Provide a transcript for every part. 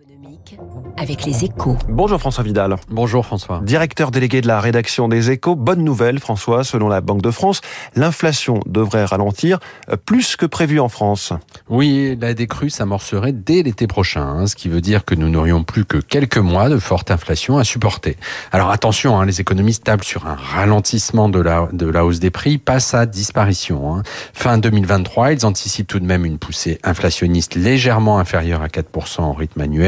économique avec les échos. Bonjour François Vidal. Bonjour François. Directeur délégué de la rédaction des échos. Bonne nouvelle François, selon la Banque de France, l'inflation devrait ralentir plus que prévu en France. Oui, la décrue s'amorcerait dès l'été prochain, hein, ce qui veut dire que nous n'aurions plus que quelques mois de forte inflation à supporter. Alors attention, hein, les économistes tablent sur un ralentissement de la, de la hausse des prix, pas sa disparition. Hein. Fin 2023, ils anticipent tout de même une poussée inflationniste légèrement inférieure à 4% en rythme annuel,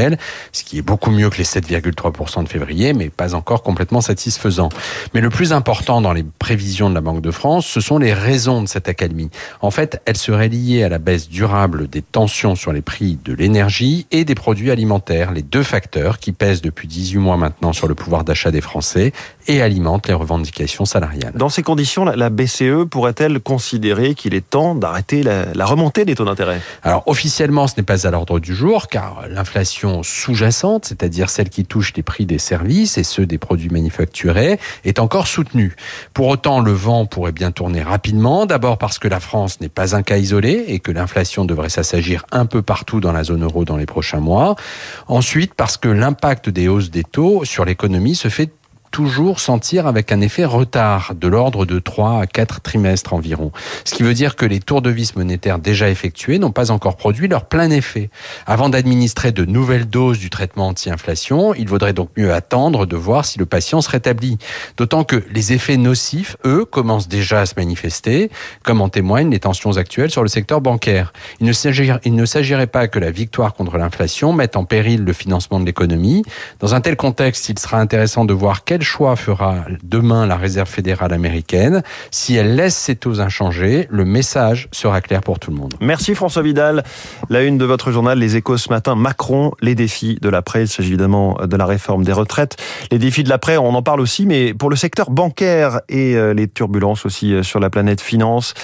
ce qui est beaucoup mieux que les 7,3% de février, mais pas encore complètement satisfaisant. Mais le plus important dans les prévisions de la Banque de France, ce sont les raisons de cette accalmie. En fait, elles seraient liées à la baisse durable des tensions sur les prix de l'énergie et des produits alimentaires, les deux facteurs qui pèsent depuis 18 mois maintenant sur le pouvoir d'achat des Français et alimentent les revendications salariales. Dans ces conditions, la BCE pourrait-elle considérer qu'il est temps d'arrêter la, la remontée des taux d'intérêt? Alors officiellement, ce n'est pas à l'ordre du jour car l'inflation sous-jacente, c'est-à-dire celle qui touche les prix des services et ceux des produits manufacturés, est encore soutenue. Pour autant, le vent pourrait bien tourner rapidement, d'abord parce que la France n'est pas un cas isolé et que l'inflation devrait s'assagir un peu partout dans la zone euro dans les prochains mois. Ensuite, parce que l'impact des hausses des taux sur l'économie se fait toujours sentir avec un effet retard de l'ordre de 3 à 4 trimestres environ. Ce qui veut dire que les tours de vis monétaires déjà effectués n'ont pas encore produit leur plein effet. Avant d'administrer de nouvelles doses du traitement anti-inflation, il vaudrait donc mieux attendre de voir si le patient se rétablit. D'autant que les effets nocifs, eux, commencent déjà à se manifester, comme en témoignent les tensions actuelles sur le secteur bancaire. Il ne s'agirait, pas que la victoire contre l'inflation mette en péril le financement de l'économie. Dans un tel contexte, il sera intéressant de voir quel choix fera demain la Réserve fédérale américaine Si elle laisse ses taux inchangés, le message sera clair pour tout le monde. Merci François Vidal. La une de votre journal, Les Échos ce matin, Macron, les défis de l'après. Il s'agit évidemment de la réforme des retraites. Les défis de l'après, on en parle aussi, mais pour le secteur bancaire et euh, les turbulences aussi euh, sur la planète finance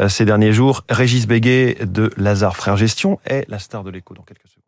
euh, ces derniers jours, Régis Béguet de Lazare Frères Gestion est la star de l'écho dans quelques secondes.